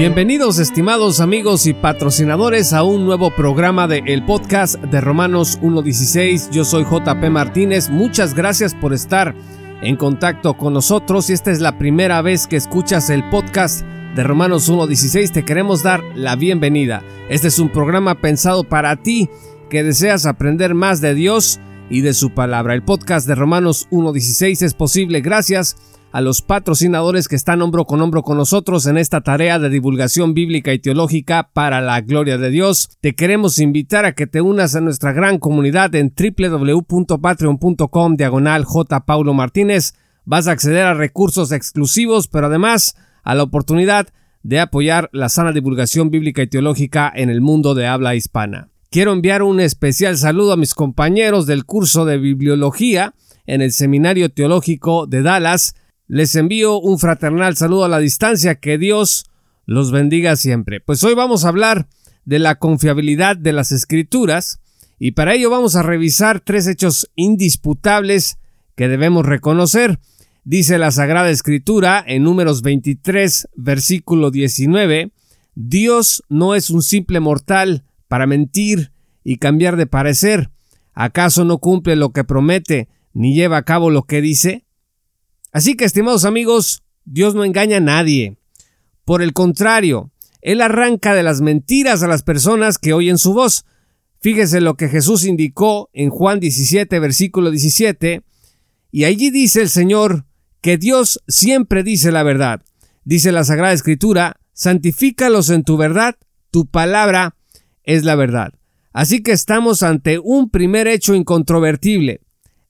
Bienvenidos estimados amigos y patrocinadores a un nuevo programa de el podcast de Romanos 1.16. Yo soy JP Martínez. Muchas gracias por estar en contacto con nosotros. Si esta es la primera vez que escuchas el podcast de Romanos 1.16, te queremos dar la bienvenida. Este es un programa pensado para ti que deseas aprender más de Dios y de su palabra. El podcast de Romanos 1.16 es posible gracias a los patrocinadores que están hombro con hombro con nosotros en esta tarea de divulgación bíblica y teológica para la gloria de Dios. Te queremos invitar a que te unas a nuestra gran comunidad en www.patreon.com diagonal J. Paulo Martínez. Vas a acceder a recursos exclusivos, pero además a la oportunidad de apoyar la sana divulgación bíblica y teológica en el mundo de habla hispana. Quiero enviar un especial saludo a mis compañeros del curso de bibliología en el Seminario Teológico de Dallas, les envío un fraternal saludo a la distancia. Que Dios los bendiga siempre. Pues hoy vamos a hablar de la confiabilidad de las escrituras y para ello vamos a revisar tres hechos indisputables que debemos reconocer. Dice la Sagrada Escritura en números 23, versículo 19, Dios no es un simple mortal para mentir y cambiar de parecer. ¿Acaso no cumple lo que promete ni lleva a cabo lo que dice? Así que, estimados amigos, Dios no engaña a nadie. Por el contrario, Él arranca de las mentiras a las personas que oyen su voz. Fíjese lo que Jesús indicó en Juan 17, versículo 17, y allí dice el Señor que Dios siempre dice la verdad. Dice la Sagrada Escritura, santifícalos en tu verdad, tu palabra es la verdad. Así que estamos ante un primer hecho incontrovertible.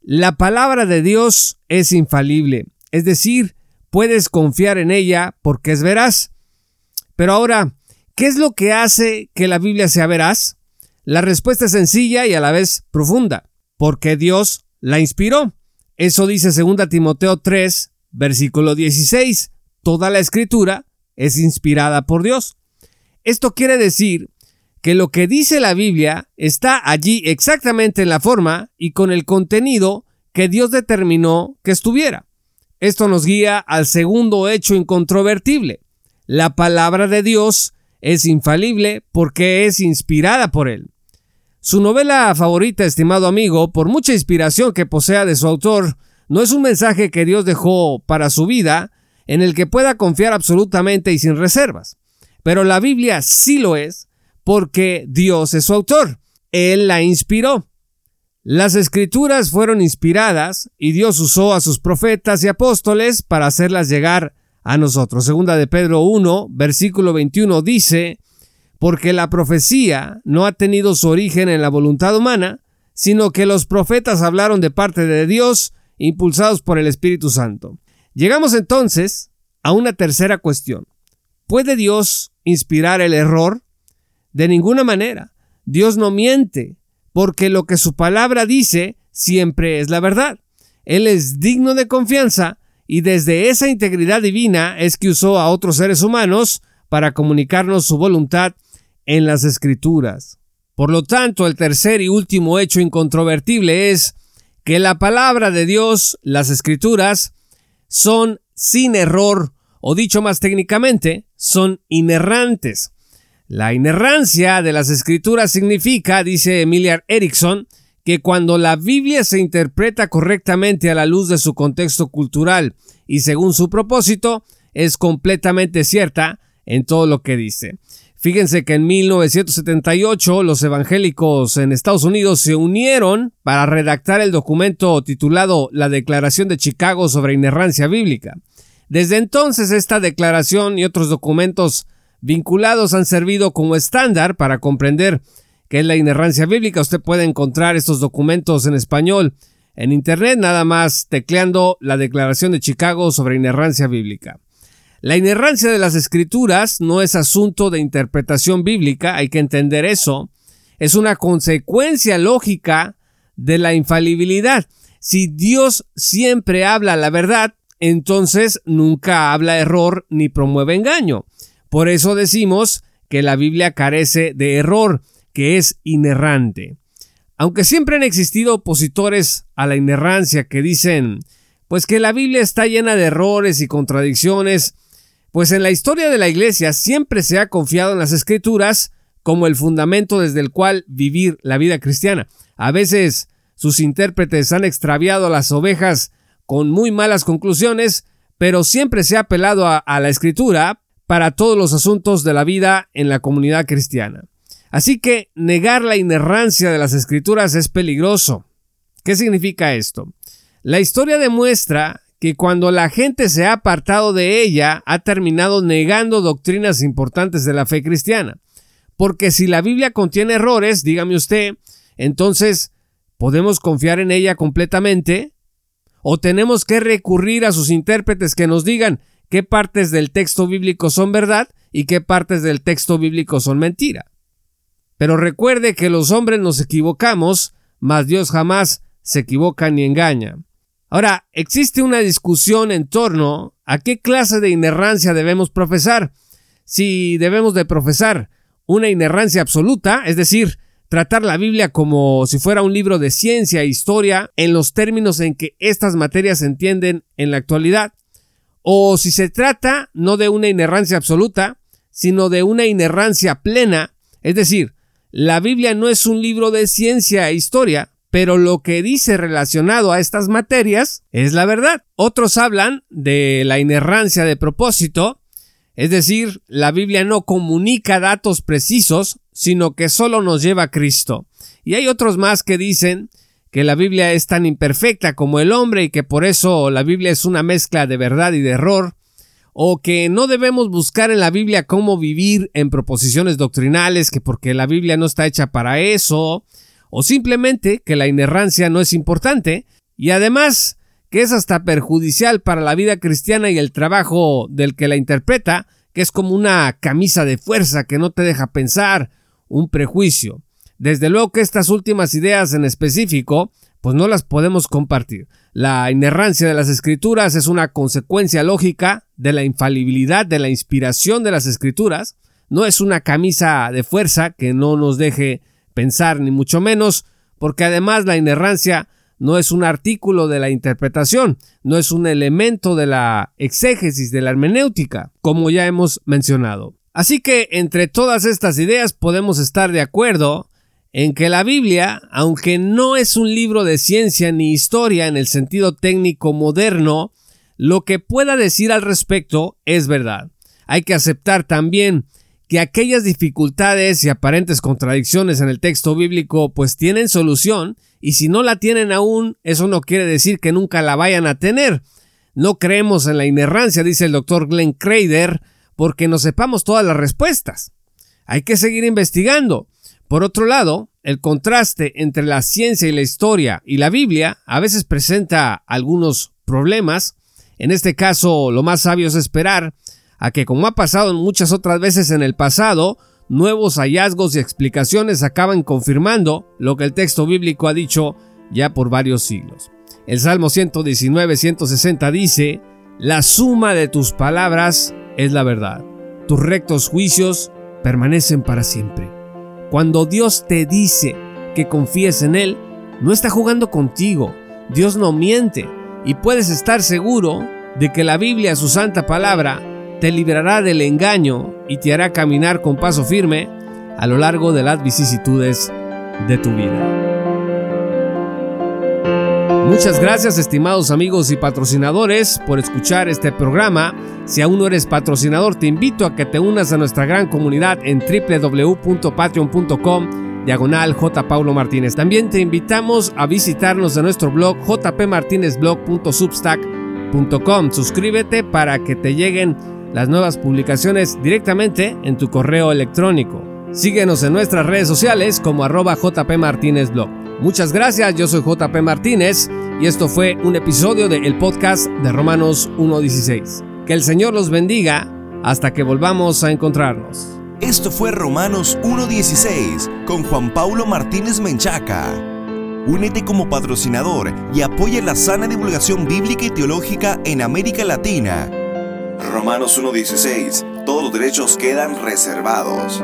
La palabra de Dios es infalible, es decir, puedes confiar en ella porque es veraz. Pero ahora, ¿qué es lo que hace que la Biblia sea veraz? La respuesta es sencilla y a la vez profunda, porque Dios la inspiró. Eso dice 2 Timoteo 3, versículo 16. Toda la escritura es inspirada por Dios. Esto quiere decir que lo que dice la Biblia está allí exactamente en la forma y con el contenido que Dios determinó que estuviera. Esto nos guía al segundo hecho incontrovertible. La palabra de Dios es infalible porque es inspirada por Él. Su novela favorita, estimado amigo, por mucha inspiración que posea de su autor, no es un mensaje que Dios dejó para su vida en el que pueda confiar absolutamente y sin reservas. Pero la Biblia sí lo es porque Dios es su autor. Él la inspiró. Las escrituras fueron inspiradas y Dios usó a sus profetas y apóstoles para hacerlas llegar a nosotros. Segunda de Pedro 1, versículo 21 dice, porque la profecía no ha tenido su origen en la voluntad humana, sino que los profetas hablaron de parte de Dios, impulsados por el Espíritu Santo. Llegamos entonces a una tercera cuestión. ¿Puede Dios inspirar el error? De ninguna manera. Dios no miente, porque lo que su palabra dice siempre es la verdad. Él es digno de confianza y desde esa integridad divina es que usó a otros seres humanos para comunicarnos su voluntad en las escrituras. Por lo tanto, el tercer y último hecho incontrovertible es que la palabra de Dios, las escrituras, son sin error, o dicho más técnicamente, son inerrantes. La inerrancia de las escrituras significa, dice Emilia Erickson, que cuando la Biblia se interpreta correctamente a la luz de su contexto cultural y según su propósito, es completamente cierta en todo lo que dice. Fíjense que en 1978 los evangélicos en Estados Unidos se unieron para redactar el documento titulado La Declaración de Chicago sobre Inerrancia Bíblica. Desde entonces esta declaración y otros documentos vinculados han servido como estándar para comprender qué es la inerrancia bíblica. Usted puede encontrar estos documentos en español en Internet, nada más tecleando la Declaración de Chicago sobre inerrancia bíblica. La inerrancia de las escrituras no es asunto de interpretación bíblica, hay que entender eso. Es una consecuencia lógica de la infalibilidad. Si Dios siempre habla la verdad, entonces nunca habla error ni promueve engaño. Por eso decimos que la Biblia carece de error, que es inerrante. Aunque siempre han existido opositores a la inerrancia que dicen, pues que la Biblia está llena de errores y contradicciones, pues en la historia de la Iglesia siempre se ha confiado en las Escrituras como el fundamento desde el cual vivir la vida cristiana. A veces sus intérpretes han extraviado a las ovejas con muy malas conclusiones, pero siempre se ha apelado a, a la Escritura para todos los asuntos de la vida en la comunidad cristiana. Así que negar la inerrancia de las escrituras es peligroso. ¿Qué significa esto? La historia demuestra que cuando la gente se ha apartado de ella, ha terminado negando doctrinas importantes de la fe cristiana. Porque si la Biblia contiene errores, dígame usted, entonces, ¿podemos confiar en ella completamente? ¿O tenemos que recurrir a sus intérpretes que nos digan qué partes del texto bíblico son verdad y qué partes del texto bíblico son mentira? Pero recuerde que los hombres nos equivocamos, mas Dios jamás se equivoca ni engaña. Ahora, existe una discusión en torno a qué clase de inerrancia debemos profesar. Si debemos de profesar una inerrancia absoluta, es decir, tratar la Biblia como si fuera un libro de ciencia e historia en los términos en que estas materias se entienden en la actualidad, o si se trata no de una inerrancia absoluta, sino de una inerrancia plena, es decir, la Biblia no es un libro de ciencia e historia, pero lo que dice relacionado a estas materias es la verdad. Otros hablan de la inerrancia de propósito, es decir, la Biblia no comunica datos precisos, sino que solo nos lleva a Cristo. Y hay otros más que dicen que la Biblia es tan imperfecta como el hombre y que por eso la Biblia es una mezcla de verdad y de error o que no debemos buscar en la Biblia cómo vivir en proposiciones doctrinales, que porque la Biblia no está hecha para eso, o simplemente que la inerrancia no es importante, y además que es hasta perjudicial para la vida cristiana y el trabajo del que la interpreta, que es como una camisa de fuerza que no te deja pensar, un prejuicio. Desde luego que estas últimas ideas en específico, pues no las podemos compartir. La inerrancia de las escrituras es una consecuencia lógica de la infalibilidad de la inspiración de las escrituras. No es una camisa de fuerza que no nos deje pensar ni mucho menos, porque además la inerrancia no es un artículo de la interpretación, no es un elemento de la exégesis de la hermenéutica, como ya hemos mencionado. Así que entre todas estas ideas podemos estar de acuerdo en que la Biblia, aunque no es un libro de ciencia ni historia en el sentido técnico moderno, lo que pueda decir al respecto es verdad. Hay que aceptar también que aquellas dificultades y aparentes contradicciones en el texto bíblico pues tienen solución y si no la tienen aún, eso no quiere decir que nunca la vayan a tener. No creemos en la inerrancia, dice el doctor Glenn Crader, porque no sepamos todas las respuestas. Hay que seguir investigando. Por otro lado, el contraste entre la ciencia y la historia y la Biblia a veces presenta algunos problemas. En este caso, lo más sabio es esperar a que, como ha pasado muchas otras veces en el pasado, nuevos hallazgos y explicaciones acaban confirmando lo que el texto bíblico ha dicho ya por varios siglos. El Salmo 119-160 dice, La suma de tus palabras es la verdad, tus rectos juicios permanecen para siempre. Cuando Dios te dice que confíes en Él, no está jugando contigo. Dios no miente y puedes estar seguro de que la Biblia, su santa palabra, te librará del engaño y te hará caminar con paso firme a lo largo de las vicisitudes de tu vida. Muchas gracias estimados amigos y patrocinadores por escuchar este programa. Si aún no eres patrocinador, te invito a que te unas a nuestra gran comunidad en www.patreon.com diagonal J. Martínez. También te invitamos a visitarnos en nuestro blog jpmartinezblog.substack.com. Suscríbete para que te lleguen las nuevas publicaciones directamente en tu correo electrónico. Síguenos en nuestras redes sociales como arroba jpmartinezblog. Muchas gracias, yo soy JP Martínez y esto fue un episodio de el podcast de Romanos 1.16. Que el Señor los bendiga hasta que volvamos a encontrarnos. Esto fue Romanos 1.16 con Juan Paulo Martínez Menchaca. Únete como patrocinador y apoya la sana divulgación bíblica y teológica en América Latina. Romanos 1.16. Todos los derechos quedan reservados.